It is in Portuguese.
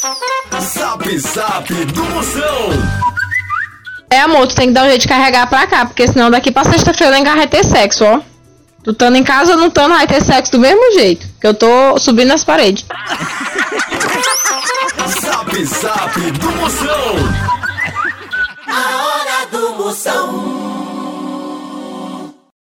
Zap Zap do Moção. É, amor, tu tem que dar um jeito de carregar pra cá, porque senão daqui pra sexta-feira eu vai ter sexo, ó. Tu tando em casa ou não tando, vai ter sexo do mesmo jeito. Que eu tô subindo as paredes. Zap Zap do Moção. A hora do Moção.